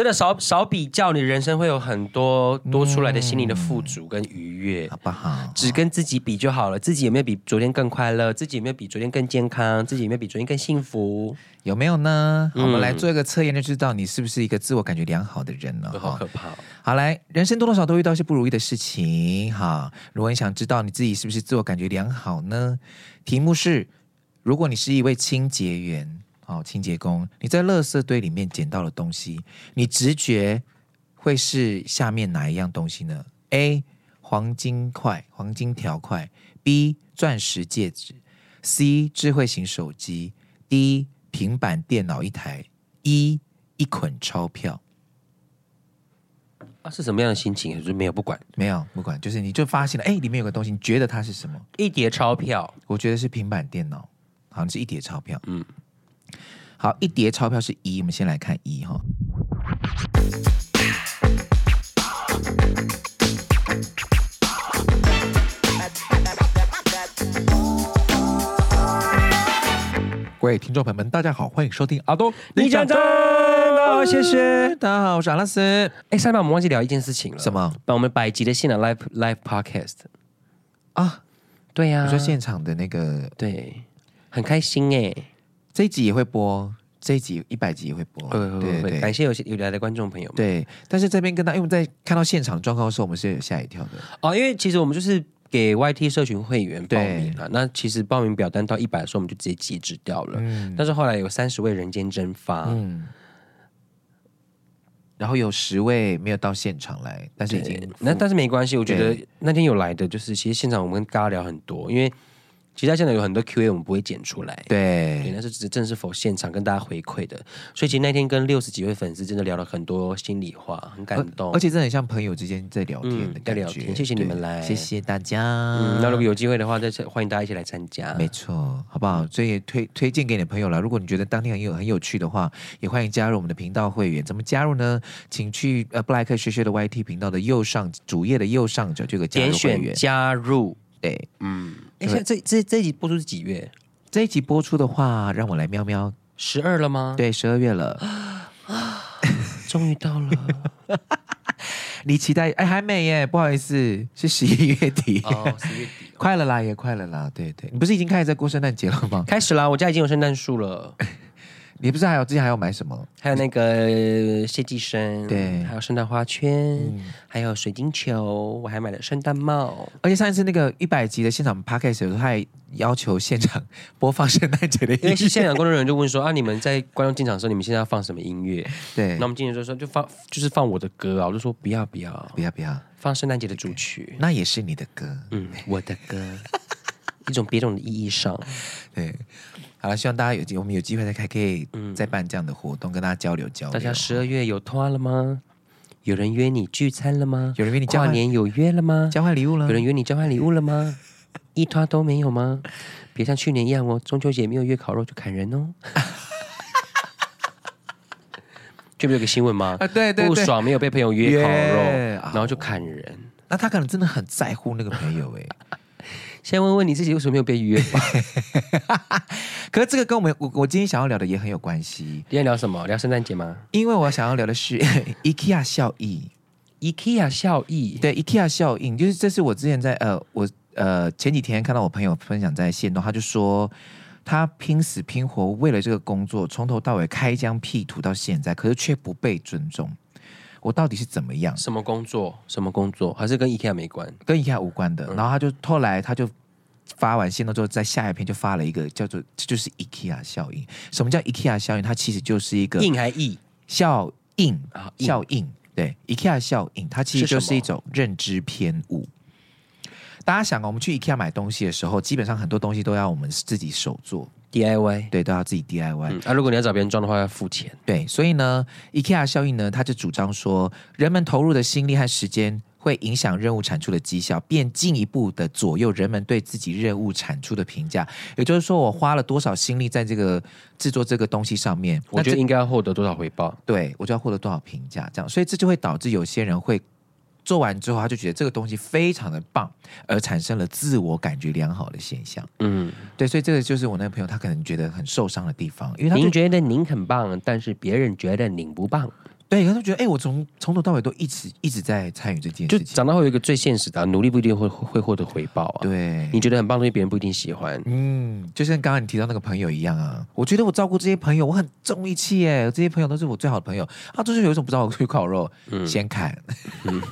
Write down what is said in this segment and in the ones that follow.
真的少少比较，你人生会有很多多出来的心灵的富足跟愉悦，好不好？只跟自己比就好了。自己有没有比昨天更快乐？自己有没有比昨天更健康？自己有没有比昨天更幸福？有没有呢？嗯、我们来做一个测验，就知道你是不是一个自我感觉良好的人了。好可怕！好，来，人生多多少少都遇到一些不如意的事情。哈，如果你想知道你自己是不是自我感觉良好呢？题目是：如果你是一位清洁员。哦，清洁工，你在垃圾堆里面捡到的东西，你直觉会是下面哪一样东西呢？A. 黄金块、黄金条块；B. 钻石戒指；C. 智慧型手机；D. 平板电脑一台；E. 一捆钞票。啊，是什么样的心情？就是没有不管，没有不管，就是你就发现了，哎，里面有个东西，你觉得它是什么？一叠钞票，我觉得是平板电脑，好像是一叠钞票，嗯。好，一叠钞票是一，我们先来看一哈。各位听众朋友们，大家好，欢迎收听阿东你讲真，好，谢谢大家好，我是阿拉斯。哎，上面我们忘记聊一件事情了，什么？把我们百集的现场 live live podcast 啊，对呀、啊，你说现场的那个，对，很开心哎。这一集也会播，这一集一百集也会播。对对对，感谢有有来的观众朋友们。对，但是这边跟他，因为我们在看到现场状况的时候，我们是有吓一跳的。哦，因为其实我们就是给 YT 社群会员报名了，那其实报名表单到一百的时候，我们就直接截止掉了。嗯。但是后来有三十位人间蒸发，嗯。然后有十位没有到现场来，但是已经那但是没关系，我觉得那天有来的就是，其实现场我们跟大家聊很多，因为。其实现在有很多 Q&A 我们不会剪出来，对，对，那是只正是否现场跟大家回馈的。所以其实那天跟六十几位粉丝真的聊了很多心里话，很感动，而，而且真的很像朋友之间在聊天的感觉。在、嗯、聊天，谢谢你们来，谢谢大家。嗯，那如果有机会的话，再欢迎大家一起来参加。没错，好不好？所以也推推荐给你的朋友了。如果你觉得当天很有很有趣的话，也欢迎加入我们的频道会员。怎么加入呢？请去呃布莱克学学的 YT 频道的右上主页的右上角这个加入会员，点选加入。对，嗯。哎，现在这这这一集播出是几月？这一集播出的话，让我来喵喵，十二了吗？对，十二月了，啊，终于到了。你期待？哎，还没耶，不好意思，是十一月底。哦，十月底，快了啦，也快了啦。对对，你不是已经开始在过圣诞节了吗？开始啦，我家已经有圣诞树了。你不是还有之前还要买什么？还有那个谢寄生，对，还有圣诞花圈，嗯，还有水晶球，我还买了圣诞帽。而且上一次那个一百集的现场 podcast 的时候，他还要求现场播放圣诞节的音乐。因为是现场工作人员就问说啊，你们在观众进场的时候，你们现在要放什么音乐？对，那我们进去就说就放，就是放我的歌啊，我就说不要不要不要不要放圣诞节的主曲，那也是你的歌，嗯，我的歌，一种别种的意义上，对。好了，希望大家有机，我们有机会再开，可以再办这样的活动，嗯、跟大家交流交流。大家十二月有拖了吗？有人约你聚餐了吗？有人约你交换跨年有约了吗？交换礼物了？有人约你交换礼物了吗？一拖都没有吗？别像去年一样哦，中秋节没有约烤肉就砍人哦。就没有个新闻吗？啊，对对对，不爽没有被朋友约烤肉，然后就砍人。那他可能真的很在乎那个朋友哎。先问问你自己为什么没有被约吧？可是这个跟我们我我今天想要聊的也很有关系。今天聊什么？聊圣诞节吗？因为我想要聊的是 IKEA 效益。IKEA 效应，对 IKEA 效应，就是这是我之前在呃我呃前几天看到我朋友分享在线动，他就说他拼死拼活为了这个工作，从头到尾开疆辟土到现在，可是却不被尊重。我到底是怎么样？什么工作？什么工作？还是跟 IKEA 没关？跟 IKEA 无关的。嗯、然后他就后来他就发完信了之后，在下一篇就发了一个叫做“这就是 IKEA 效应”。什么叫 IKEA 效应？它其实就是一个应还意效应啊，效应。对，IKEA 效应，它其实就是一种认知偏误。大家想啊，我们去 IKEA 买东西的时候，基本上很多东西都要我们自己手做 DIY，对，都要自己 DIY。嗯，啊，如果你要找别人装的话，要付钱。对，所以呢，IKEA 效应呢，他就主张说，人们投入的心力和时间会影响任务产出的绩效，便进一步的左右人们对自己任务产出的评价。也就是说，我花了多少心力在这个制作这个东西上面，我觉得应该要获得多少回报？对，我就要获得多少评价，这样，所以这就会导致有些人会。做完之后，他就觉得这个东西非常的棒，而产生了自我感觉良好的现象。嗯，对，所以这个就是我那个朋友，他可能觉得很受伤的地方，因为他您觉得您很棒，但是别人觉得您不棒。对，他就觉得，哎，我从从头到尾都一直一直在参与这件事情。就长大会有一个最现实的，努力不一定会会获得回报啊。对，你觉得很棒的东西，别人不一定喜欢。嗯，就像刚刚你提到那个朋友一样啊，我觉得我照顾这些朋友，我很重义气耶，这些朋友都是我最好的朋友。啊就是有一种不知道 我去烤肉，嗯、先砍。嗯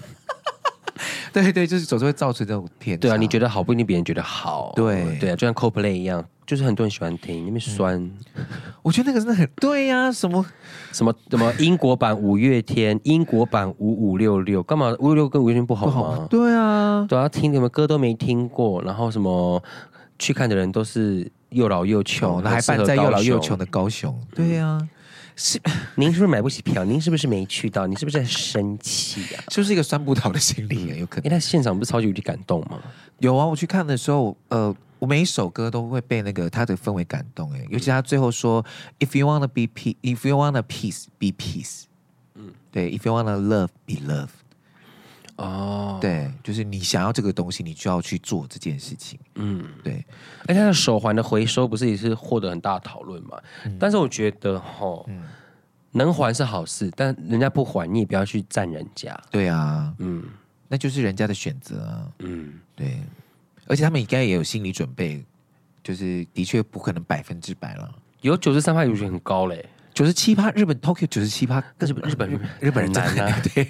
对对，就是总是会造成这种偏。对啊，你觉得好不一定别人觉得好。对对啊，就像 Coldplay 一样，就是很多人喜欢听，因为酸。嗯、我觉得那个真的很对呀、啊，什么什么什么英国版五月天，英国版五五六六，干嘛五五六跟五月天不好吗？好对啊，对啊，听什么歌都没听过，然后什么去看的人都是又老又穷，那还办在又老又穷的高雄。对呀、啊。是，您是不是买不起票？您是不是没去到？你是不是在生气呀、啊？是不是一个酸葡萄的心理啊？有可能。因为他现场不是超级无敌感动吗？有啊，我去看的时候，呃，我每一首歌都会被那个他的氛围感动。哎，尤其他最后说、嗯、，If you wanna be peace，If you wanna peace，be peace。嗯，对，If you wanna love，be love。哦，对，就是你想要这个东西，你就要去做这件事情。嗯，对。而且他的手环的回收不是也是获得很大的讨论嘛？嗯、但是我觉得，哈，嗯、能还是好事，但人家不还，你也不要去占人家。对啊，嗯，那就是人家的选择啊。嗯，对。而且他们应该也有心理准备，就是的确不可能百分之百了。有九十三趴，有些很高嘞。九十七趴，日本 Tokyo 九十七趴，日本日本日日本人难啊，对，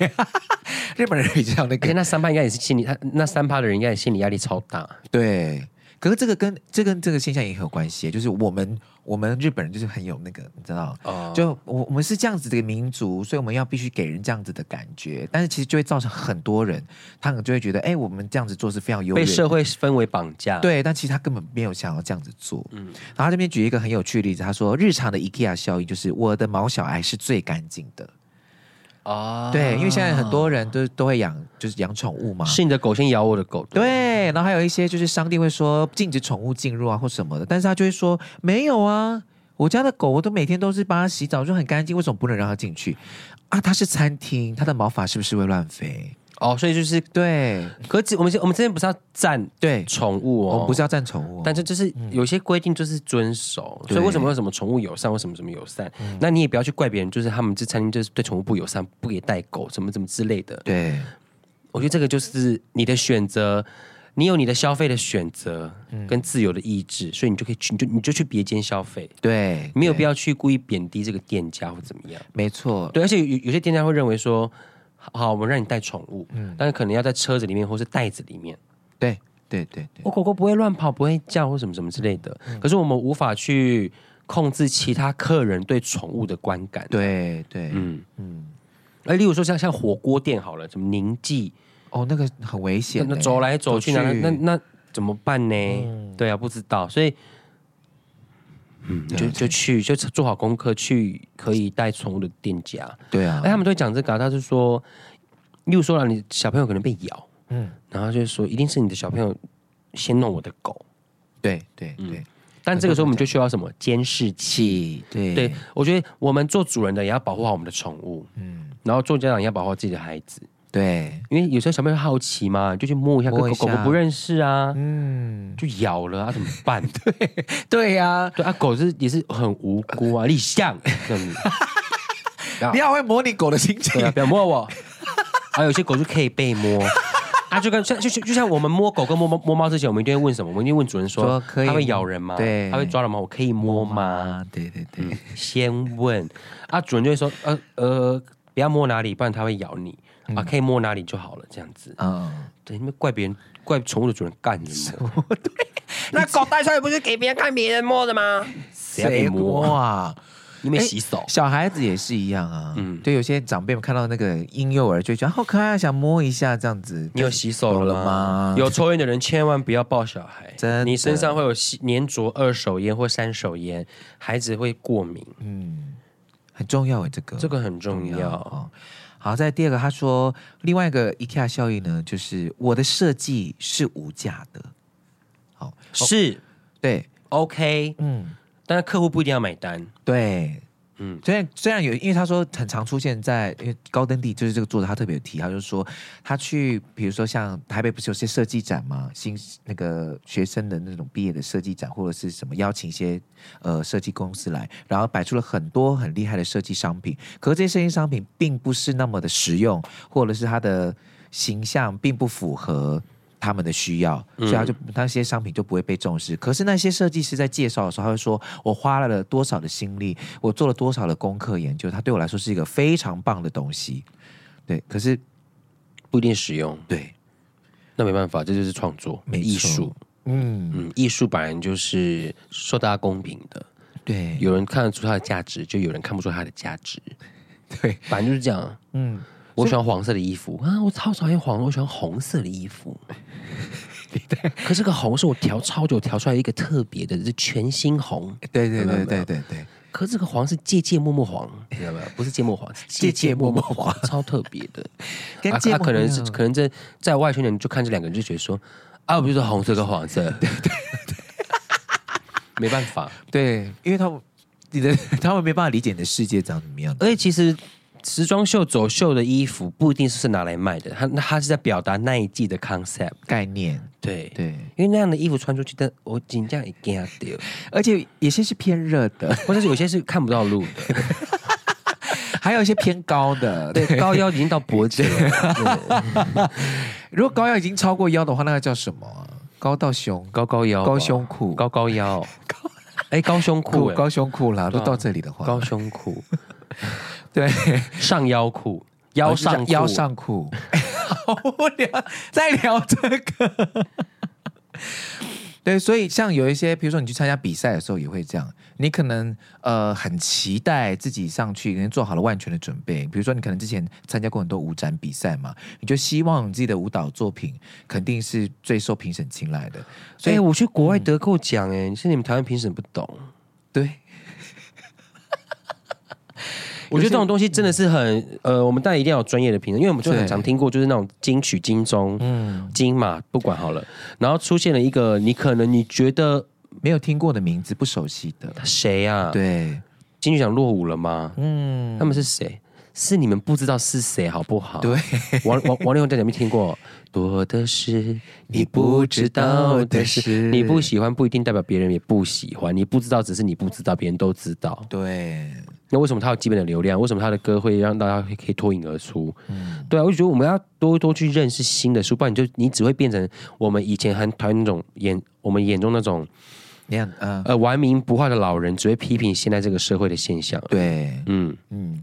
日本人比较那个，那三趴应该也是心理，他那三趴的人应该也心理压力超大，对。可是这个跟这跟这个现象也很有关系，就是我们我们日本人就是很有那个，你知道，哦、就我我们是这样子的一个民族，所以我们要必须给人这样子的感觉，但是其实就会造成很多人，他们就会觉得，哎，我们这样子做是非常优越，被社会氛围绑架，对，但其实他根本没有想要这样子做。嗯，然后这边举一个很有趣的例子，他说，日常的 IKEA 效应就是我的毛小孩是最干净的。哦，对，因为现在很多人都都会养，就是养宠物嘛。是你的狗先咬我的狗，对，然后还有一些就是商店会说禁止宠物进入啊，或什么的，但是他就会说没有啊，我家的狗我都每天都是帮它洗澡，就很干净，为什么不能让它进去啊？它是餐厅，它的毛发是不是会乱飞？哦，所以就是对，可是我们我们这边不是要赞对。宠物哦，我们不是要赞宠物，但是就是有些规定就是遵守，所以为什么为什么宠物友善，为什么什么友善？那你也不要去怪别人，就是他们这餐厅就是对宠物不友善，不给带狗，什么什么之类的。对，我觉得这个就是你的选择，你有你的消费的选择跟自由的意志，所以你就可以去，你就你就去别间消费，对，没有必要去故意贬低这个店家或怎么样。没错，对，而且有有些店家会认为说。好，我们让你带宠物，嗯，但是可能要在车子里面或是袋子里面。对，对，对，对。我狗狗不会乱跑，不会叫或什么什么之类的。嗯、可是我们无法去控制其他客人对宠物的观感。对，对，嗯嗯。哎，例如说像像火锅店好了，什么宁记，哦，那个很危险，那走来走去，那去那那怎么办呢？嗯、对啊，不知道，所以。嗯，就就去，就做好功课，去可以带宠物的店家。对啊，哎，他们都会讲这个，他是说，例如说了，你小朋友可能被咬，嗯，然后就是说，一定是你的小朋友先弄我的狗。对对对，但这个时候我们就需要什么监视器？对对，我觉得我们做主人的也要保护好我们的宠物，嗯，然后做家长也要保护好自己的孩子。对，因为有时候小朋友好奇嘛，就去摸一下，狗狗狗不认识啊，嗯，就咬了啊，怎么办？对对呀，对啊，狗是也是很无辜啊，立像，你好会模拟狗的心情，不要摸我。啊，有些狗就可以被摸 啊，就跟像就就像我们摸狗跟摸猫摸猫之前，我们一定会问什么？我们一定问主人说，可以，它会咬人吗？对，它会抓人吗？我可以摸吗？对对对，先问啊，主人就会说，呃呃，不要摸哪里，不然它会咬你。啊，可以摸哪里就好了，这样子。嗯，对，你们怪别人，怪宠物的主人干什么？对，那狗带出来不是给别人看别人摸的吗？谁摸啊？你没洗手。小孩子也是一样啊，嗯，对有些长辈们看到那个婴幼儿，就觉得好可爱，想摸一下这样子。你有洗手了吗？有抽烟的人千万不要抱小孩，真，你身上会有粘着二手烟或三手烟，孩子会过敏。嗯，很重要诶，这个这个很重要，重要哦。好，在第二个，他说另外一个 IKEA 效应呢，就是我的设计是无价的。好，是、哦、对，OK，嗯，但是客户不一定要买单，对。嗯，虽然虽然有，因为他说很常出现在，因为高登地就是这个作者，他特别有提，他就是说他去，比如说像台北不是有些设计展嘛？新那个学生的那种毕业的设计展，或者是什么邀请一些呃设计公司来，然后摆出了很多很厉害的设计商品，可是这些设计商品并不是那么的实用，或者是它的形象并不符合。他们的需要，所以他就那些商品就不会被重视。可是那些设计师在介绍的时候，他会说：“我花了多少的心力，我做了多少的功课研究，它对我来说是一个非常棒的东西。”对，可是不一定实用。对，那没办法，这就是创作，没艺术。嗯嗯，艺术本来就是受大家公平的。对，有人看得出它的价值，就有人看不出它的价值。对，反正就是这样。嗯。我喜欢黄色的衣服啊！我超讨厌黄，我喜欢红色的衣服。可是这个红是我调超久调出来一个特别的，是全新红。对对对对对对。可是这个黄是芥芥末末黄，知道吗？不是芥末黄，芥芥末末黄，超特别的。跟芥末可能是可能在在外圈的人就看这两个人就觉得说啊，不就是红色跟黄色？对对对，没办法，对，因为他们你的他们没办法理解你的世界长怎么样。而且其实。时装秀走秀的衣服不一定是拿来卖的，他他是在表达那一季的 concept 概念，对。对，因为那样的衣服穿出去的，我紧张一定要丢，而且有些是偏热的，或者是有些是看不到路的，还有一些偏高的，对，高腰已经到脖子了。如果高腰已经超过腰的话，那个叫什么？高到胸，高高腰，高胸裤，高高腰，高。哎高胸裤，高胸裤啦，都到这里的话，高胸裤。对，上腰裤，腰上腰上裤，好无聊，在聊这个。对，所以像有一些，比如说你去参加比赛的时候，也会这样。你可能呃很期待自己上去，可能做好了万全的准备。比如说你可能之前参加过很多舞展比赛嘛，你就希望你自己的舞蹈作品肯定是最受评审青睐的。所以、欸、我去国外得过奖，哎、嗯，是你们台湾评审不懂，对。我觉得这种东西真的是很呃，我们当然一定要有专业的评论，因为我们就很常听过，就是那种金曲、金钟、嗯、金马，不管好了，然后出现了一个你可能你觉得没有听过的名字，不熟悉的谁啊？对，金曲奖落伍了吗？嗯，他们是谁？是你们不知道是谁，好不好？对，王王王力宏在哪边听过？多的是你不知道的事，你不喜欢不一定代表别人也不喜欢，你不知道只是你不知道，别人都知道。对。那为什么他有基本的流量？为什么他的歌会让大家可以脱颖而出？嗯，对啊，我就觉得我们要多多去认识新的书，不然你就你只会变成我们以前很讨厌那种眼我们眼中那种那样呃呃顽冥不化的老人，只会批评现在这个社会的现象。对，嗯嗯，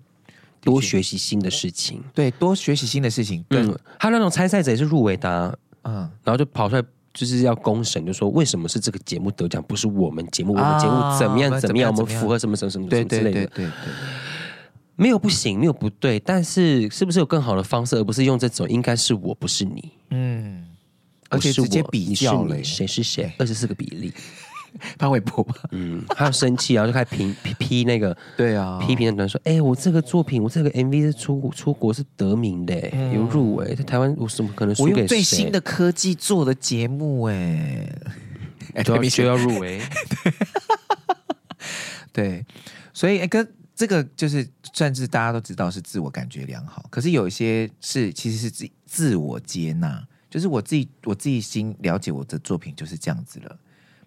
多学习新的事情，对，多学习新的事情。嗯，还有那种参赛者也是入围的啊，嗯，然后就跑出来。就是要公审，就说为什么是这个节目得奖，不是我们节目？我们节目怎么样？怎么样？我们符合什么什么什么什么之类的？对对没有不行，没有不对，但是是不是有更好的方式，而不是用这种？应该是我，不是你。嗯，而且直接比较了，谁是谁？二十四个比例。潘玮柏吧，嗯，他要生气，然后就开始评批 批那个，对啊，批评的人说，哎、欸，我这个作品，我这个 MV 是出出国是得名的，嗯、有入围，在台湾我怎么可能输给谁？我用最新的科技做的节目，哎，就要就要入围，对，所以哎，跟这个就是算是大家都知道是自我感觉良好，可是有一些是其实是自自我接纳，就是我自己我自己心了解我的作品就是这样子了。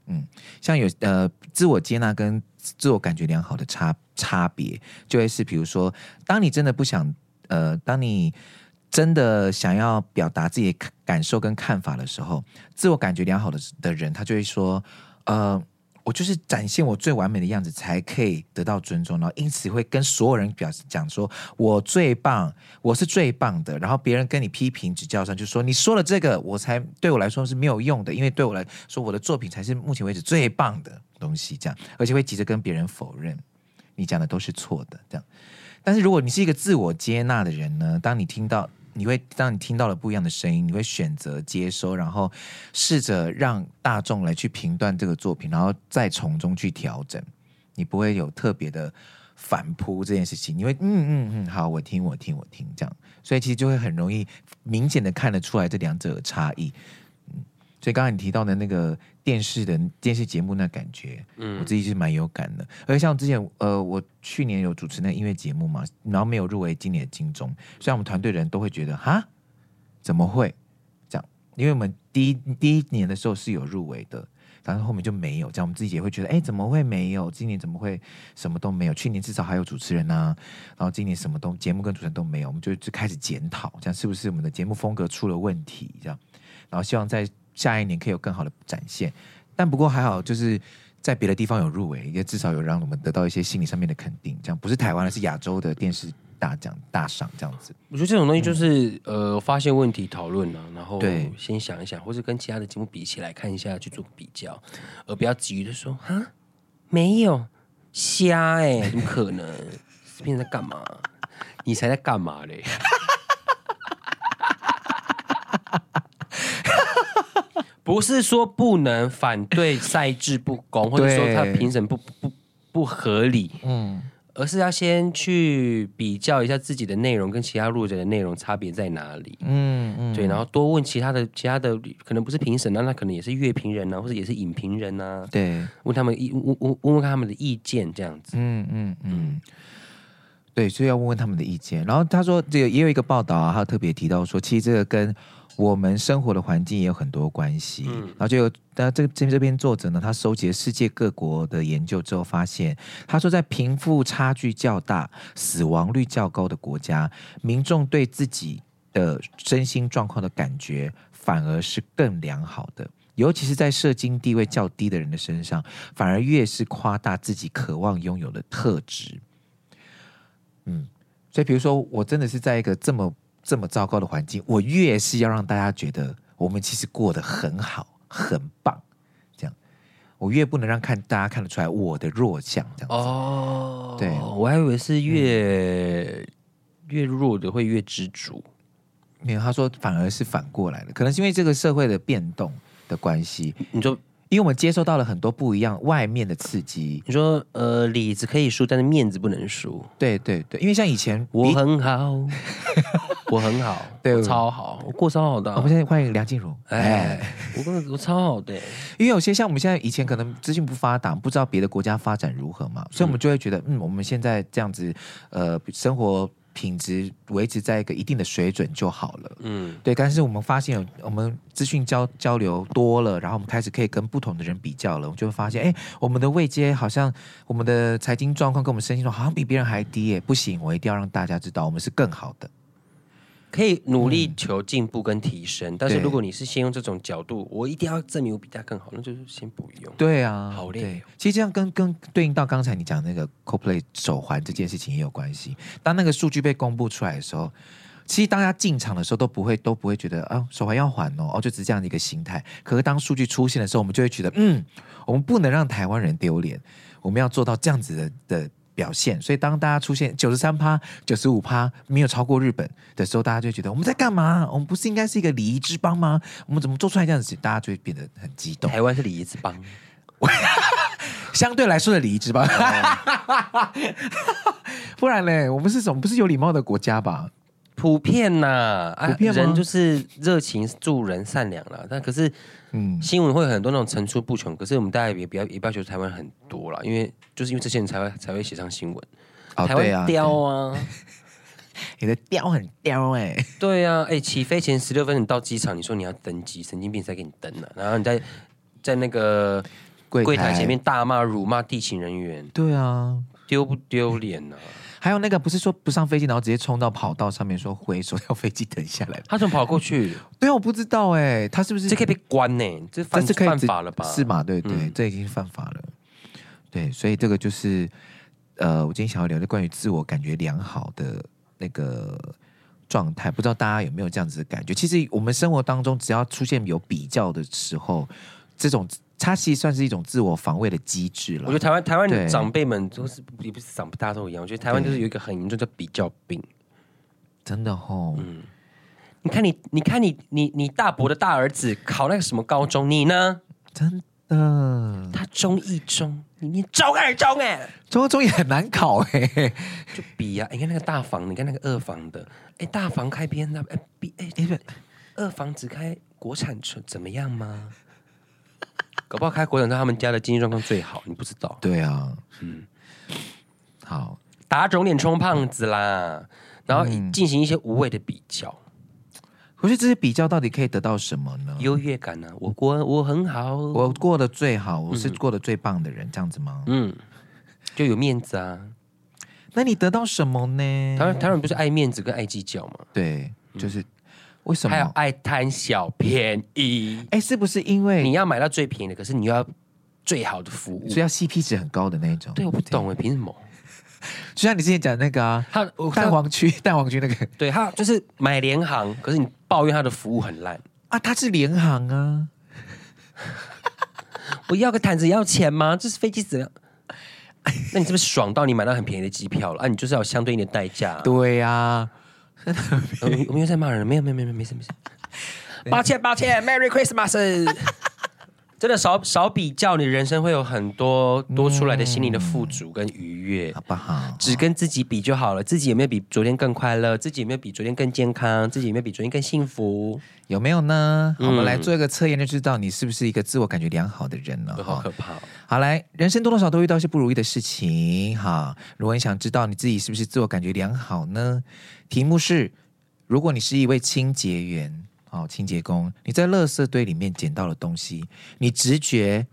嗯，像有呃自我接纳跟自我感觉良好的差差别，就会是比如说，当你真的不想呃，当你真的想要表达自己的感受跟看法的时候，自我感觉良好的的人，他就会说，呃。我就是展现我最完美的样子，才可以得到尊重，然后因此会跟所有人表示讲说，我最棒，我是最棒的。然后别人跟你批评指教上，就说你说了这个，我才对我来说是没有用的，因为对我来说，我的作品才是目前为止最棒的东西。这样，而且会急着跟别人否认，你讲的都是错的。这样，但是如果你是一个自我接纳的人呢？当你听到，你会当你听到了不一样的声音，你会选择接收，然后试着让大众来去评断这个作品，然后再从中去调整。你不会有特别的反扑这件事情，你会嗯嗯嗯，好，我听我听我听这样，所以其实就会很容易明显的看得出来这两者的差异。嗯，所以刚才你提到的那个电视的电视节目那感觉，嗯，我自己是蛮有感的。而且像之前呃，我去年有主持那个音乐节目嘛，然后没有入围今年的金钟，虽然我们团队人都会觉得哈，怎么会这样？因为我们第一第一年的时候是有入围的。但是后面就没有，这样我们自己也会觉得，哎，怎么会没有？今年怎么会什么都没有？去年至少还有主持人啊，然后今年什么都节目跟主持人都没有，我们就就开始检讨，这样是不是我们的节目风格出了问题？这样，然后希望在下一年可以有更好的展现。但不过还好，就是在别的地方有入围，也至少有让我们得到一些心理上面的肯定。这样不是台湾的，是亚洲的电视。大奖大赏这样子，我觉得这种东西就是、呃，发现问题讨论啊，然后先想一想，或者跟其他的节目比起来看一下去做比较，而不要急于的说啊，没有瞎哎、怎么可能？这边在干嘛？你才在干嘛嘞？不是说不能反对赛制不公，或者说他评审不不不合理，嗯。而是要先去比较一下自己的内容跟其他路者的内容差别在哪里，嗯嗯，对，然后多问其他的其他的可能不是评审啊，那可能也是乐评人啊，或者也是影评人啊，对，问他们意问问问问看他们的意见这样子，嗯嗯嗯，对，所以要问问他们的意见。然后他说这个也有一个报道啊，他特别提到说，其实这个跟我们生活的环境也有很多关系，嗯、然后就有，那这这这篇作者呢，他收集了世界各国的研究之后，发现，他说在贫富差距较大、死亡率较高的国家，民众对自己的身心状况的感觉反而是更良好的，尤其是在社经地位较低的人的身上，反而越是夸大自己渴望拥有的特质。嗯，所以比如说，我真的是在一个这么。这么糟糕的环境，我越是要让大家觉得我们其实过得很好、很棒，这样，我越不能让看大家看得出来我的弱项，这样子。哦，对，我还以为是越、嗯、越弱的会越知足，没有，他说反而是反过来的，可能是因为这个社会的变动的关系。你说。因为我们接受到了很多不一样外面的刺激。你说，呃，里子可以输，但是面子不能输。对对对，因为像以前我很好，我很好，对我超好，我过超好的。我们现在欢迎梁静茹。哎，我我超好的。因为有些像我们现在以前可能资讯不发达，不知道别的国家发展如何嘛，所以我们就会觉得，嗯，我们现在这样子，呃，生活。品质维持在一个一定的水准就好了。嗯，对。但是我们发现有我们资讯交交流多了，然后我们开始可以跟不同的人比较了，我们就会发现，哎，我们的位阶好像我们的财经状况跟我们身心状况好像比别人还低耶。不行，我一定要让大家知道我们是更好的。可以努力求进步跟提升，嗯、但是如果你是先用这种角度，我一定要证明我比他更好，那就是先不用。对啊，好累。其实这样跟跟对应到刚才你讲那个 Coldplay 手环这件事情也有关系。当那个数据被公布出来的时候，其实大家进场的时候都不会都不会觉得啊手环要还哦，哦就只是这样的一个心态。可是当数据出现的时候，我们就会觉得嗯，我们不能让台湾人丢脸，我们要做到这样子的的。表现，所以当大家出现九十三趴、九十五趴没有超过日本的时候，大家就觉得我们在干嘛？我们不是应该是一个礼仪之邦吗？我们怎么做出来这样子？大家就会变得很激动。台湾是礼仪之邦，相对来说的礼仪之邦。不然嘞，我们是什么？不是有礼貌的国家吧？普遍呐、啊，普遍、啊、人就是热情助人、善良了。但可是。嗯，新闻会有很多那种层出不穷，可是我们大家也不要也不要觉得台湾很多了，因为就是因为这些人才会才会写上新闻。哦、台湾雕啊，你的雕很刁哎、欸。对啊，哎、欸，起飞前十六分你到机场，你说你要登机，神经病才给你登了，然后你在在那个柜台前面大骂辱骂地勤人员。对啊，丢不丢脸呢？还有那个不是说不上飞机，然后直接冲到跑道上面说挥手 要飞机等下来，他怎么跑过去？对啊，我不知道哎、欸，他是不是这可以被关呢、欸？这犯这是犯法了吧？是嘛？对对，嗯、这已经犯法了。对，所以这个就是呃，我今天想要聊的关于自我感觉良好的那个状态，不知道大家有没有这样子的感觉？其实我们生活当中只要出现有比较的时候，这种它其实算是一种自我防卫的机制了。我觉得台湾台湾的长辈们都是也不是长不，大家都一样。我觉得台湾就是有一个很严重的比较病，真的哦。嗯，你看你，你看你，你你大伯的大儿子考那个什么高中，你呢？真的，他中一中，你念中二中哎，中二中也很难考哎，就比呀、啊，你看那个大房，你看那个二房的，哎，大房开 B N W，哎，B 哎，哎，二房只开国产车，怎么样吗？搞不好开国产车，他们家的经济状况最好，你不知道？对啊，嗯，好，打肿脸充胖子啦，然后进行一些无谓的比较。可是这些比较到底可以得到什么呢？优越感呢、啊？我过我很好，我过得最好，我是过得最棒的人，嗯、这样子吗？嗯，就有面子啊。那你得到什么呢？台湾台湾人不是爱面子跟爱计较吗？对，就是、嗯、为什么？还有爱贪小便宜？哎，是不是因为你要买到最便宜的，可是你要最好的服务，所以要 CP 值很高的那种？对，我不懂哎，凭什么？就像你之前讲那个啊，他蛋黄区 蛋黄区那个，对他就是买联航，可是你抱怨他的服务很烂啊，他是联航啊，我要个毯子要钱吗？这是飞机怎样，那你是不是爽到你买到很便宜的机票了啊？你就是要相对应的代价啊。对呀，啊，我们又在骂人，没有没有没有没事没事，抱歉抱歉，Merry Christmas。真的少少比较，你人生会有很多多出来的心灵的富足跟愉悦，好不好？只跟自己比就好了。自己有没有比昨天更快乐？自己有没有比昨天更健康？自己有没有比昨天更幸福？有没有呢？嗯、我们来做一个测验，就知道你是不是一个自我感觉良好的人了。好可怕！好，来，人生多多少少都遇到一些不如意的事情。哈，如果你想知道你自己是不是自我感觉良好呢？题目是：如果你是一位清洁员。好，清洁工，你在垃圾堆里面捡到的东西，你直觉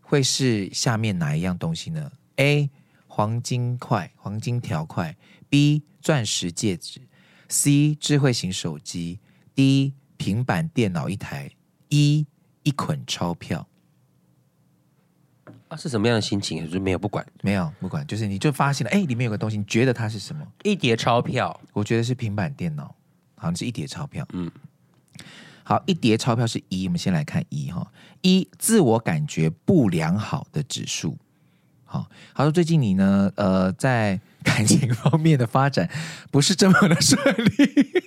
会是下面哪一样东西呢？A. 黄金块、黄金条块；B. 钻石戒指；C. 智慧型手机；D. 平板电脑一台；E. 一捆钞票。啊，是什么样的心情？就是没有不管，没有不管，就是你就发现了，哎，里面有个东西，你觉得它是什么？一叠钞票，我觉得是平板电脑，好像是一叠钞票，嗯。好，一叠钞票是一，我们先来看一哈，一自我感觉不良好的指数。好，他说最近你呢，呃，在感情方面的发展不是这么的顺利，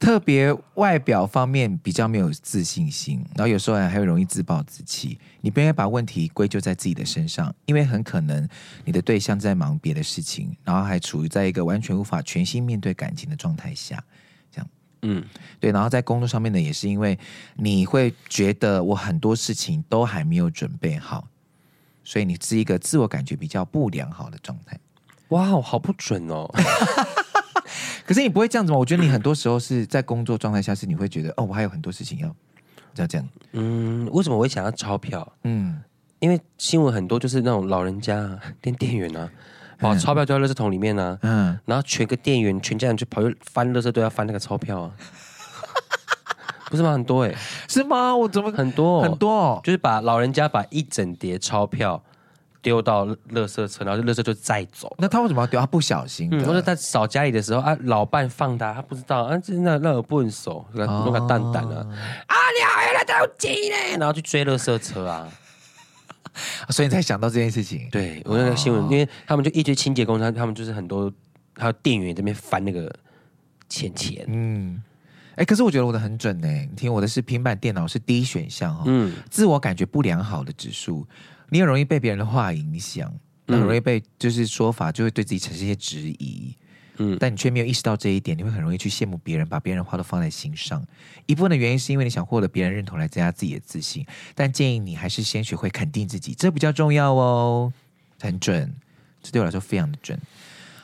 特别外表方面比较没有自信心，然后有时候还会容易自暴自弃。你不应该把问题归咎在自己的身上，因为很可能你的对象在忙别的事情，然后还处于在一个完全无法全心面对感情的状态下。嗯，对，然后在工作上面呢，也是因为你会觉得我很多事情都还没有准备好，所以你是一个自我感觉比较不良好的状态。哇，好不准哦！可是你不会这样子吗？我觉得你很多时候是在工作状态下，是你会觉得哦，我还有很多事情要要这样。嗯，为什么我会想要钞票？嗯，因为新闻很多就是那种老人家店店员啊。把钞票丢在垃圾桶里面呢、啊，嗯，然后全个店员全家人就跑去翻垃圾都要翻那个钞票啊，不是吗？很多哎、欸，是吗？我怎么很多很多？就是把老人家把一整叠钞票丢到垃圾车，然后垃圾就载走。那他为什么要丢？他不小心，或者、嗯、他扫家里的时候啊，老伴放他，他不知道啊，这那那个笨手，弄个蛋蛋啊，啊，你好，原来他有钱呢，然后去追垃圾车啊。所以你才想到这件事情。对，我那个新闻，哦、因为他们就一堆清洁工，他他们就是很多，还有店员这边翻那个钱钱。嗯，哎、欸，可是我觉得我的很准呢。你听我的是平板电脑是第一选项哈。嗯，自我感觉不良好的指数，你很容易被别人的话影响，很容易被就是说法就会对自己产生一些质疑。嗯，但你却没有意识到这一点，你会很容易去羡慕别人，把别人的话都放在心上。一部分的原因是因为你想获得别人认同来增加自己的自信，但建议你还是先学会肯定自己，这比较重要哦。很准，这对我来说非常的准。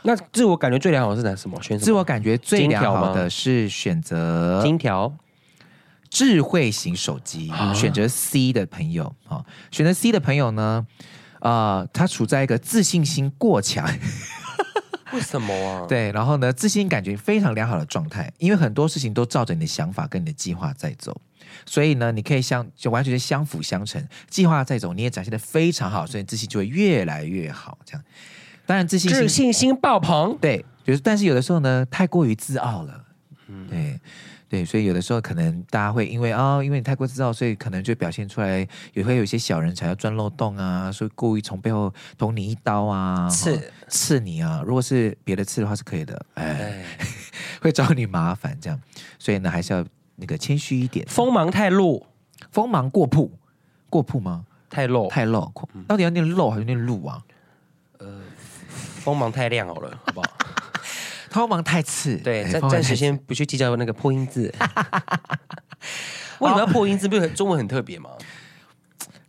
那自我感觉最良好的是哪什么？选什么？自我感觉最良好的是选择金条智慧型手机，啊、选择 C 的朋友啊，选择 C 的朋友呢，啊、呃，他处在一个自信心过强。为什么啊？对，然后呢，自信感觉非常良好的状态，因为很多事情都照着你的想法跟你的计划在走，所以呢，你可以相就完全是相辅相成，计划在走，你也展现的非常好，所以自信就会越来越好。这样，当然自信自信心爆棚，对，就是但是有的时候呢，太过于自傲了，嗯，对对，所以有的时候可能大家会因为啊、哦，因为你太过自傲，所以可能就表现出来，也会有一些小人才要钻漏洞啊，所以故意从背后捅你一刀啊，刺刺你啊。如果是别的刺的话是可以的，哎，哎 会找你麻烦这样，所以呢，还是要那个谦虚一点。锋芒太露，锋芒过曝，过曝吗？太露，太露，到底要念露还是念露啊？呃，锋芒太亮好了，好不好？锋芒太次，对，暂暂时先不去计较那个破音字。为什么要破音字？不是中文很特别吗？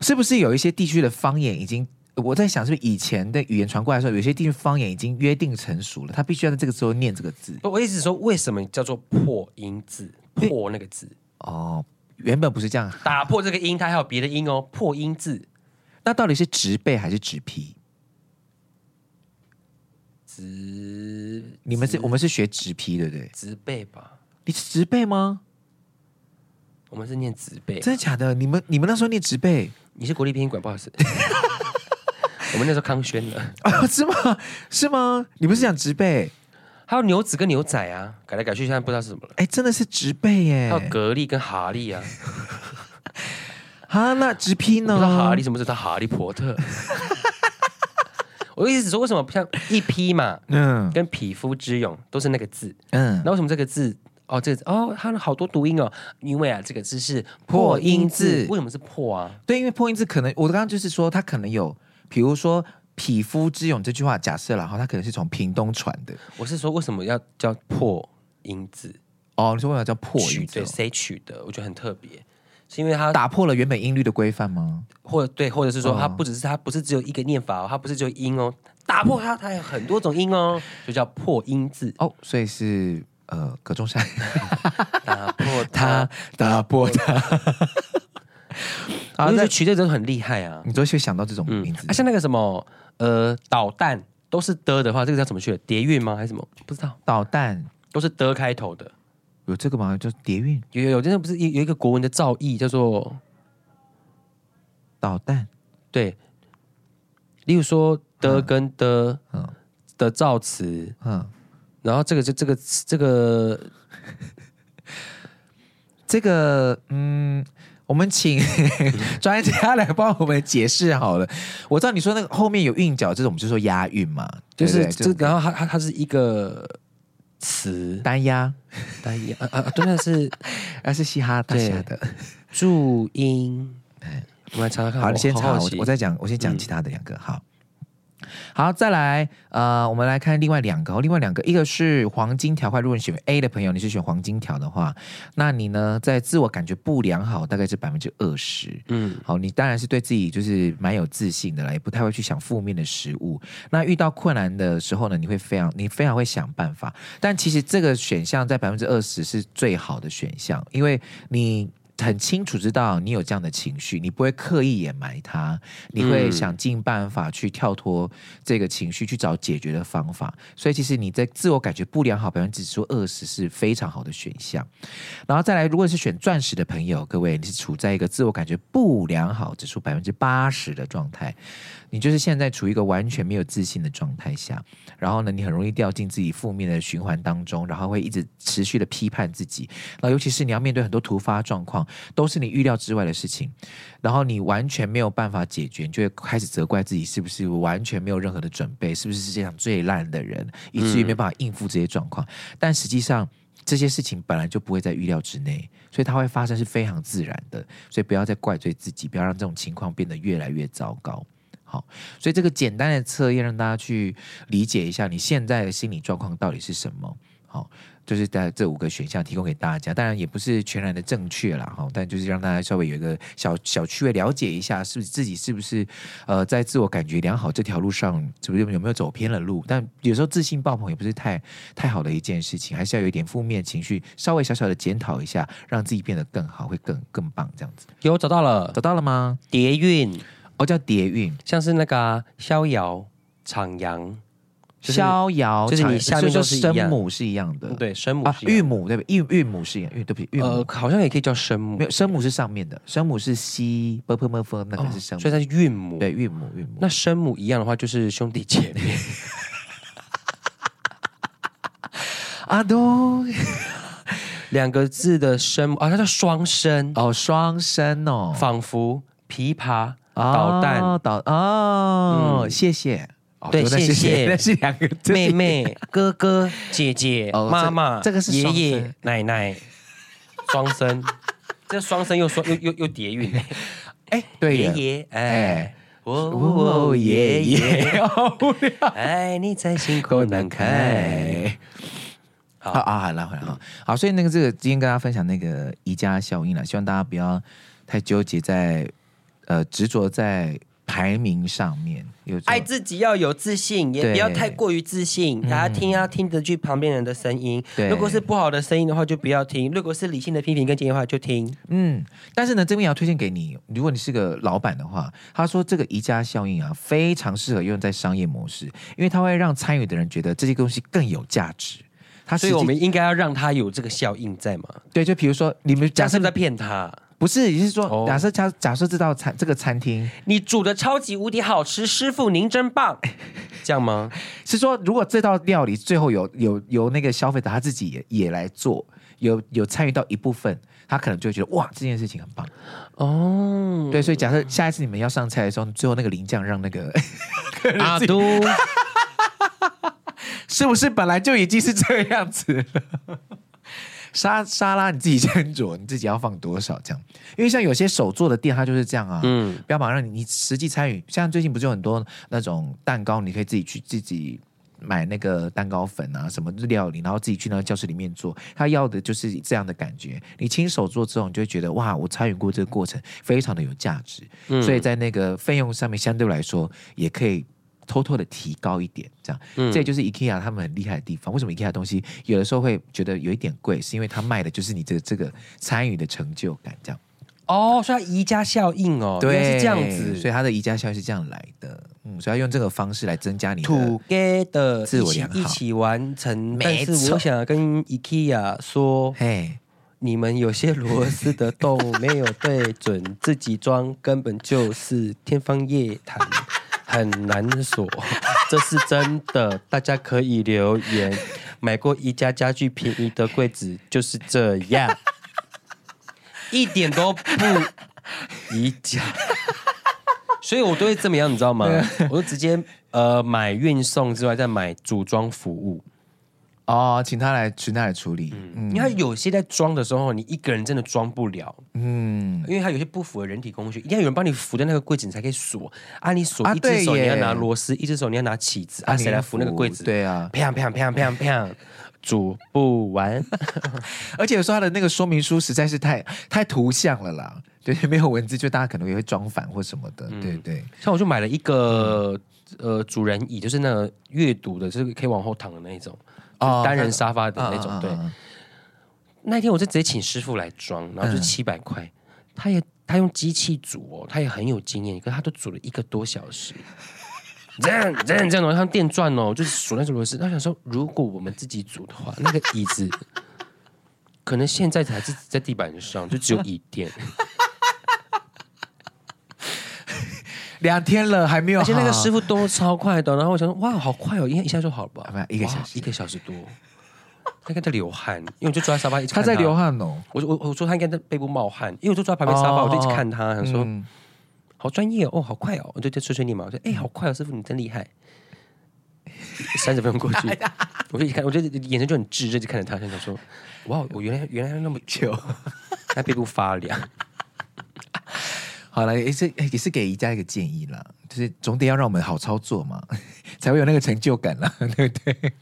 是不是有一些地区的方言已经？我在想，是不是以前的语言传过来的时候，有些地区方言已经约定成熟了，他必须要在这个时候念这个字？我意思是说，为什么叫做破音字？破那个字？哦，原本不是这样，打破这个音，它还有别的音哦。破音字，那到底是植背还是直批？直，你们是，我们是学直批，对不对？植被吧？你是植被吗？我们是念植背，真的假的？你们你们那时候念植被？你是国立编译馆，不好意思。我们那时候康轩的啊？是吗？是吗？你不是讲植被？还有牛子跟牛仔啊，改来改去，现在不知道是什么了。哎，真的是植被耶！还有格力跟哈利啊。啊，那直批呢？不知道哈利什么是他哈利波特？我的意思是说，为什么像一批嘛，嗯，跟匹夫之勇都是那个字，嗯，那为什么这个字哦，这个字哦，它好多读音哦，因为啊，这个字是破音字，为什么是破啊？对，因为破音字可能我刚刚就是说，它可能有，比如说匹夫之勇这句话，假设了哈，它可能是从屏东传的。我是说，为什么要叫破音字？哦，你说为什么叫破音字？对，谁取的？我觉得很特别。是因为它打破了原本音律的规范吗？或对，或者是说它不只是它不是只有一个念法哦，它不是只有音哦，打破它，它有很多种音哦，就叫破音字哦。所以是呃，葛中山 打破它，打破它。啊，那取这种很厉害啊！你都会想到这种名字，啊，像那个什么呃，导弹都是的的话，这个叫怎么去的？叠韵吗？还是什么？不知道。导弹都是的开头的。有这个吗？叫叠韵，有有有，真的不是有有一个国文的造诣叫做导弹，对。例如说的跟的，嗯，的造词，嗯，然后这个就这个这个 这个，嗯，我们请 专家来帮我们解释好了。我知道你说那个后面有韵脚，这种就说押韵嘛，就是这，然后它它它是一个。词单押，单押，啊啊，对，那是，那是嘻哈大侠的注音。哎，我们来查查看。好，你先查，我我再讲，我先讲其他的两个。好。好，再来，呃，我们来看另外两个，另外两个，一个是黄金条块。如果你选 A 的朋友，你是选黄金条的话，那你呢，在自我感觉不良好，大概是百分之二十。嗯，好，你当然是对自己就是蛮有自信的啦，也不太会去想负面的食物。那遇到困难的时候呢，你会非常，你非常会想办法。但其实这个选项在百分之二十是最好的选项，因为你。很清楚知道你有这样的情绪，你不会刻意掩埋它，你会想尽办法去跳脱这个情绪，去找解决的方法。所以其实你在自我感觉不良好，百分之说二十是非常好的选项。然后再来，如果是选钻石的朋友，各位你是处在一个自我感觉不良好指数百分之八十的状态。你就是现在处于一个完全没有自信的状态下，然后呢，你很容易掉进自己负面的循环当中，然后会一直持续的批判自己。那尤其是你要面对很多突发状况，都是你预料之外的事情，然后你完全没有办法解决，你就会开始责怪自己是不是完全没有任何的准备，是不是世界上最烂的人，以至于没办法应付这些状况。但实际上这些事情本来就不会在预料之内，所以它会发生是非常自然的。所以不要再怪罪自己，不要让这种情况变得越来越糟糕。好，所以这个简单的测验让大家去理解一下你现在的心理状况到底是什么。好，就是在这五个选项提供给大家，当然也不是全然的正确啦。哈，但就是让大家稍微有一个小小趣味，了解一下是不是自己是不是呃在自我感觉良好这条路上，是不是有没有走偏了路？但有时候自信爆棚也不是太太好的一件事情，还是要有一点负面情绪，稍微小小的检讨一下，让自己变得更好，会更更棒这样子。有找到了，找到了吗？叠韵。哦，叫叠韵，像是那个逍遥、徜徉、逍遥，就是你下面就是声母是一样的，对，声母啊、韵母对不对？韵韵母是一样，韵对不对？呃，好像也可以叫声母，没有声母是上面的，声母是 c b p m f，那个是声母，所以它是韵母，对，韵母韵母。那声母一样的话，就是兄弟姐妹。阿东，两个字的声母啊，它叫双声哦，双声哦，仿佛琵琶、导弹、导哦，谢谢，对，谢谢，那是两个妹妹、哥哥、姐姐、妈妈，这个是爷爷、奶奶，双声，这双声又双又又又叠韵，哎，对，爷爷，哎。哦，爷爷，爱 你在心口难开。好。啊，好，来回来哈。好，所以那个这个今天跟大家分享那个宜家效应了，希望大家不要太纠结在呃执着在。排名上面有爱自己要有自信，也不要太过于自信。大家听要听得去旁边人的声音。如果是不好的声音的话，就不要听；如果是理性的批评跟建议的话，就听。嗯，但是呢，这边也要推荐给你。如果你是个老板的话，他说这个宜家效应啊，非常适合用在商业模式，因为它会让参与的人觉得这些东西更有价值。他所以我们应该要让他有这个效应在吗？对，就比如说你们假设在骗他。不是，也是说，假设假假设这道餐这个餐厅，你煮的超级无敌好吃，师傅您真棒，这样吗？是说，如果这道料理最后有有有那个消费者他自己也也来做，有有参与到一部分，他可能就会觉得哇，这件事情很棒哦。对，所以假设下一次你们要上菜的时候，最后那个淋酱让那个 阿都，是不是本来就已经是这样子了？沙沙拉你自己斟酌，你自己要放多少这样？因为像有些手做的店，它就是这样啊。嗯，标榜让你你实际参与。像最近不是有很多那种蛋糕，你可以自己去自己买那个蛋糕粉啊，什么料理，然后自己去那个教室里面做。他要的就是这样的感觉。你亲手做之后，你就会觉得哇，我参与过这个过程，非常的有价值。嗯，所以在那个费用上面，相对来说也可以。偷偷的提高一点，这样，嗯、这也就是 IKEA 他们很厉害的地方。为什么 IKEA 东西有的时候会觉得有一点贵？是因为他卖的就是你这个这个参与的成就感，这样。哦，所以宜家效应哦，对，是这样子，所以它的宜家效应是这样来的。嗯，所以要用这个方式来增加你的 together 自我良好，一起完成。但是我想跟 IKEA 说，嘿，你们有些螺丝的洞没有对准，自己装根本就是天方夜谭。很难锁，这是真的。大家可以留言，买过宜家家具便宜的柜子就是这样，一点都不宜家。所以我都会这么样，你知道吗？我就直接呃买运送之外，再买组装服务。哦，请他来，请他来处理。嗯，因为有些在装的时候，你一个人真的装不了。嗯，因为他有些不符合人体工学，一定要有人帮你扶在那个柜子，你才可以锁。啊，你锁一只手你要拿螺丝，一只手你要拿起子，啊，谁来扶那个柜子？对啊，啪啪啪啪啪，煮不完。而且有时候他的那个说明书实在是太太图像了啦，对，没有文字，就大家可能也会装反或什么的。对对，像我就买了一个呃主人椅，就是那个阅读的，就是可以往后躺的那一种。单人沙发的那种，哦、对。嗯、那天我就直接请师傅来装，然后就七百块。嗯、他也他用机器煮哦，他也很有经验，可是他都煮了一个多小时。这样这样这样，像电钻哦，就是数那种螺丝。他想说，如果我们自己煮的话，那个椅子可能现在才是在地板上，就只有椅垫。两天了还没有，而且那个师傅动作超快的，然后我想说哇，好快哦，一一下就好了吧？一个小时，一个小时多，他应该在流汗，因为我就坐在沙发一直看他，他在流汗哦。我我我说他应该在背部冒汗，因为我就坐在旁边沙发，哦、我就一直看他，想说、嗯、好专业哦，哦，好快哦，我就在吹吹你嘛，我说哎，好快哦，师傅你真厉害。三十分钟过去，我就一看，我就眼神就很炙热，就看着他，就想说哇，我原来原来那么 久，他背部发凉。好了，也是也是给宜家一个建议啦，就是总得要让我们好操作嘛，才会有那个成就感啦，对不对？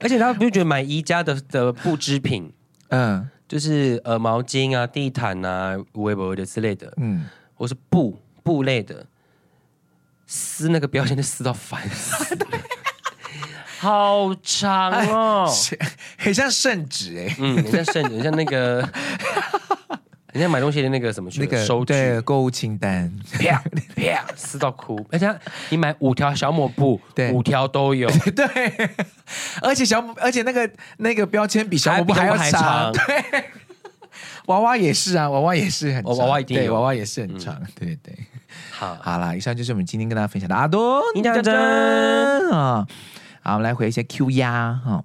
而且他不觉得买宜家的的布织品，嗯，就是呃毛巾啊、地毯啊、围脖的之类的，嗯，或是布布类的，撕那个标签就撕到烦死，好长哦，很像圣旨哎，嗯，很像圣旨，像那个。人家买东西的那个什么那个收对购物清单，啪 啪撕到哭。而且你买五条小抹布，对，五条都有。对，而且小而且那个那个标签比小抹布还要长。对，娃娃也是啊，娃娃也是很长。娃娃一定有，娃娃也是很长。对对。好，好啦，以上就是我们今天跟大家分享的阿多，你讲真啊。好，我们来回一些 Q 压哈。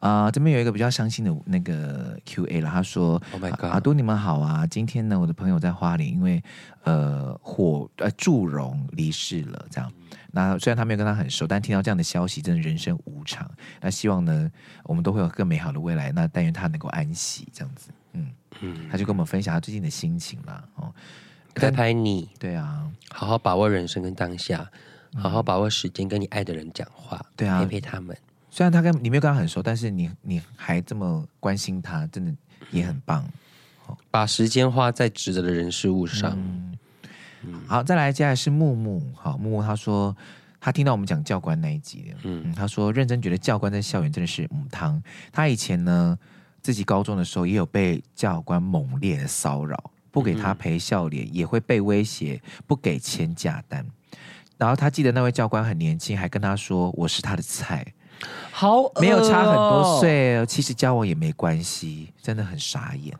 啊、呃，这边有一个比较伤心的那个 Q A 了。他说：“Oh my god，阿都你们好啊！今天呢，我的朋友在花莲，因为呃火呃祝融离世了。这样，那虽然他没有跟他很熟，但听到这样的消息，真的人生无常。那希望呢，我们都会有更美好的未来。那但愿他能够安息，这样子。嗯嗯，他就跟我们分享他最近的心情啦。哦，拍拍你，对啊，好好把握人生跟当下，好好把握时间，跟你爱的人讲话，对啊，陪陪他们。”虽然他跟你没有跟他很熟，但是你你还这么关心他，真的也很棒。把时间花在值得的人事物上。嗯嗯、好，再来，接下来是木木。好，木木他说他听到我们讲教官那一集嗯，嗯，他说认真觉得教官在校园真的是母汤。他以前呢，自己高中的时候也有被教官猛烈的骚扰，不给他陪笑脸，也会被威胁不给签假单。然后他记得那位教官很年轻，还跟他说我是他的菜。好、哦，没有差很多岁，其实交往也没关系，真的很傻眼。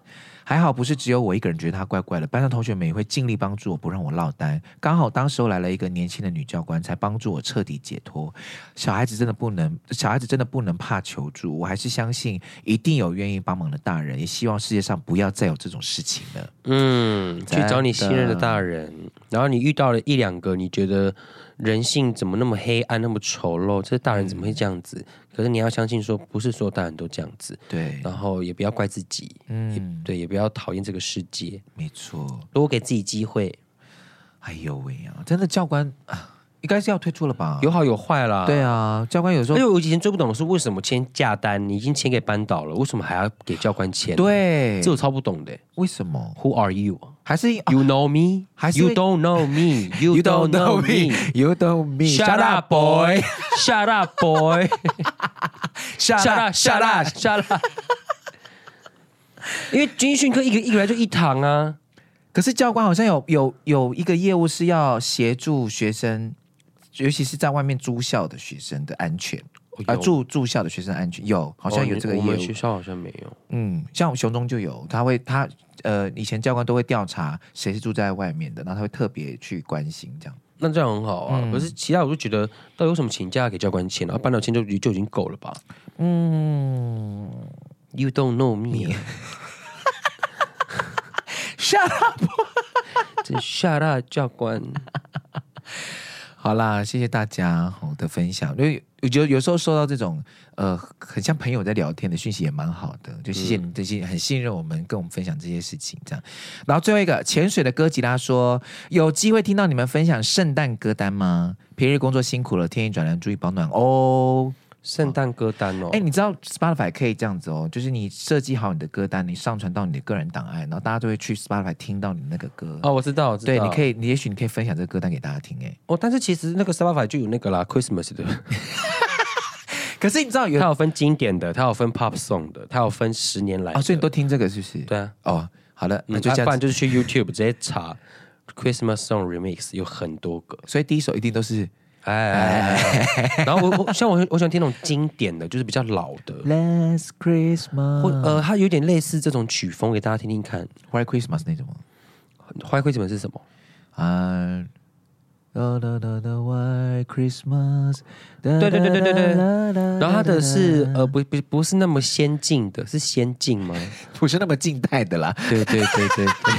还好不是只有我一个人觉得他怪怪的，班上同学们也会尽力帮助我，不让我落单。刚好当时候来了一个年轻的女教官，才帮助我彻底解脱。小孩子真的不能，小孩子真的不能怕求助。我还是相信一定有愿意帮忙的大人，也希望世界上不要再有这种事情了。嗯，去找你信任的大人，然后你遇到了一两个，你觉得。人性怎么那么黑暗，那么丑陋？这大人怎么会这样子？嗯、可是你要相信，说不是所有大人都这样子。对，然后也不要怪自己。嗯，对，也不要讨厌这个世界。没错，多给自己机会。哎呦喂呀，真的教官啊！应该是要退出了吧？有好有坏啦。对啊，教官有时候，因为我以前最不懂的是为什么签假单，你已经签给班导了，为什么还要给教官签？对，这我超不懂的。为什么？Who are you？还是 You know me？还是 You don't know me？You don't know me？You don't me？Shut up, boy! Shut up, boy! Shut up! Shut up! Shut up! 因为军训课一个一个来就一堂啊，可是教官好像有有有一个业务是要协助学生。尤其是在外面住校的学生的安全，啊，住住校的学生安全有，好像有这个业务。我们学校好像没有。嗯，像雄中就有，他会他呃，以前教官都会调查谁是住在外面的，然后他会特别去关心这样。那这样很好啊。可是其他我就觉得，到底有什么请假给教官签，然后班长签就就已经够了吧？嗯，You don't know me。Up！真 Shut up，教官。好啦，谢谢大家好的分享。因为我觉得有时候收到这种呃很像朋友在聊天的讯息也蛮好的，就谢谢你这些很信任我们，跟我们分享这些事情这样。然后最后一个潜水的哥吉拉说，有机会听到你们分享圣诞歌单吗？平日工作辛苦了，天气转凉，注意保暖哦。圣诞歌单哦，哎，你知道 Spotify 可以这样子哦，就是你设计好你的歌单，你上传到你的个人档案，然后大家就会去 Spotify 听到你那个歌哦。我知道，我知道，对，你可以，你也许你可以分享这个歌单给大家听，哎，哦，但是其实那个 Spotify 就有那个啦，Christmas 的。可是你知道有，它有分经典的，它有分 Pop Song 的，它有分十年来哦，所以你都听这个是不是？对啊，哦，好的，那就这样，不然就是去 YouTube 直接查 Christmas Song Remix，有很多个，所以第一首一定都是。哎，哎，哎，然后我我像我我喜欢听那种经典的，就是比较老的。Last Christmas，或呃，它有点类似这种曲风，给大家听听看。White Christmas 那种吗？White Christmas 是什么？啊，da da da da White Christmas，对对对对对对。然后它的是呃不不不是那么先进的，是先进吗？不是那么近代的啦。对对对对对。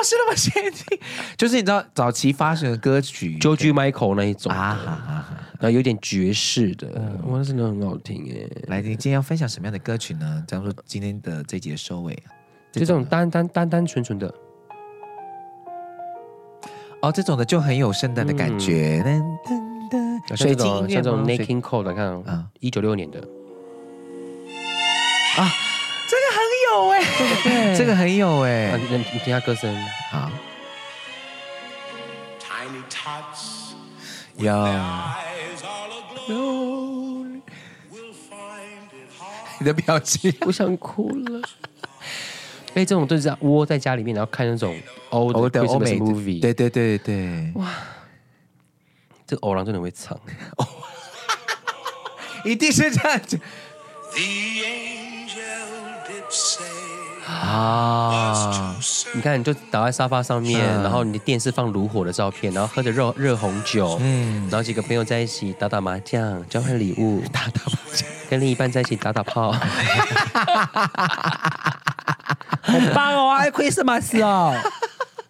不是那么先进，就是你知道早期发行的歌曲，George Michael 那一种。啊，然后有点爵士的，哇、嗯，真的很好听耶。来，你今天要分享什么样的歌曲呢？假如说今天的这集的收尾，就这种单单单单纯纯的，哦，这种的就很有圣诞的感觉。噔噔噔，水晶音乐像这种 Nat King Cole 的，看。啊，一九六年的。啊。有哎，对，这个很有哎，你你听下歌声，好。有。你的表情，我想哭了。哎，这种就是窝在家里面，然后看那种欧欧的欧美 movie，对对对对。哇，这个欧郎真的会唱，一定是这样子。啊，你看，你就倒在沙发上面，嗯、然后你的电视放炉火的照片，然后喝着热热红酒，嗯，然后几个朋友在一起打打麻将，交换礼物，打打麻将，跟另一半在一起打打炮，好棒哦！还 Christmas 哦，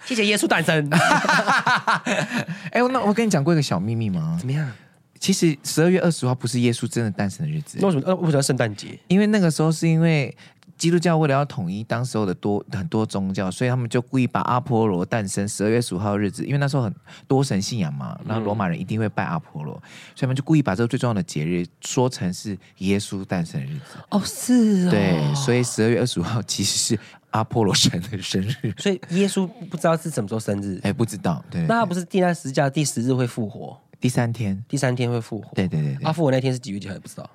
谢谢耶稣诞生。哎，那我跟你讲过一个小秘密吗？怎么样？其实十二月二十号不是耶稣真的诞生的日子。那为什么？呃，为什么圣诞节？因为那个时候是因为基督教为了要统一当时候的多很多宗教，所以他们就故意把阿波罗诞生十二月十五号的日子，因为那时候很多神信仰嘛，然后罗马人一定会拜阿波罗，嗯、所以他们就故意把这个最重要的节日说成是耶稣诞生的日子。哦，是哦。对，所以十二月二十五号其实是阿波罗神的生日。所以耶稣不知道是什么时候生日？哎，不知道。对，那他不是钉在十字架第十日会复活？第三天，第三天会复活。对对对，阿复活那天是几月几号？也不知道，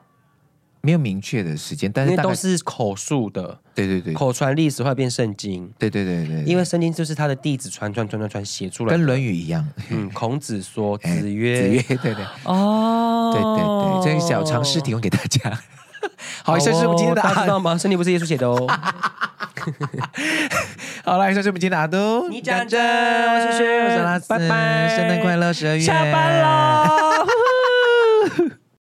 没有明确的时间，但是都是口述的。对对对，口传历史会变圣经。对对对对，因为圣经就是他的弟子传传传传传写出来，跟《论语》一样。嗯，孔子说，子曰，子曰，对对。哦，对对对，这个小常识提供给大家。好，以上是我们今天的大家知道吗？圣经不是耶稣写的哦。好了，以上是我们今天的阿都。你讲真，我是薛，我是拉斯，拜拜，圣诞快乐，十二月下班了。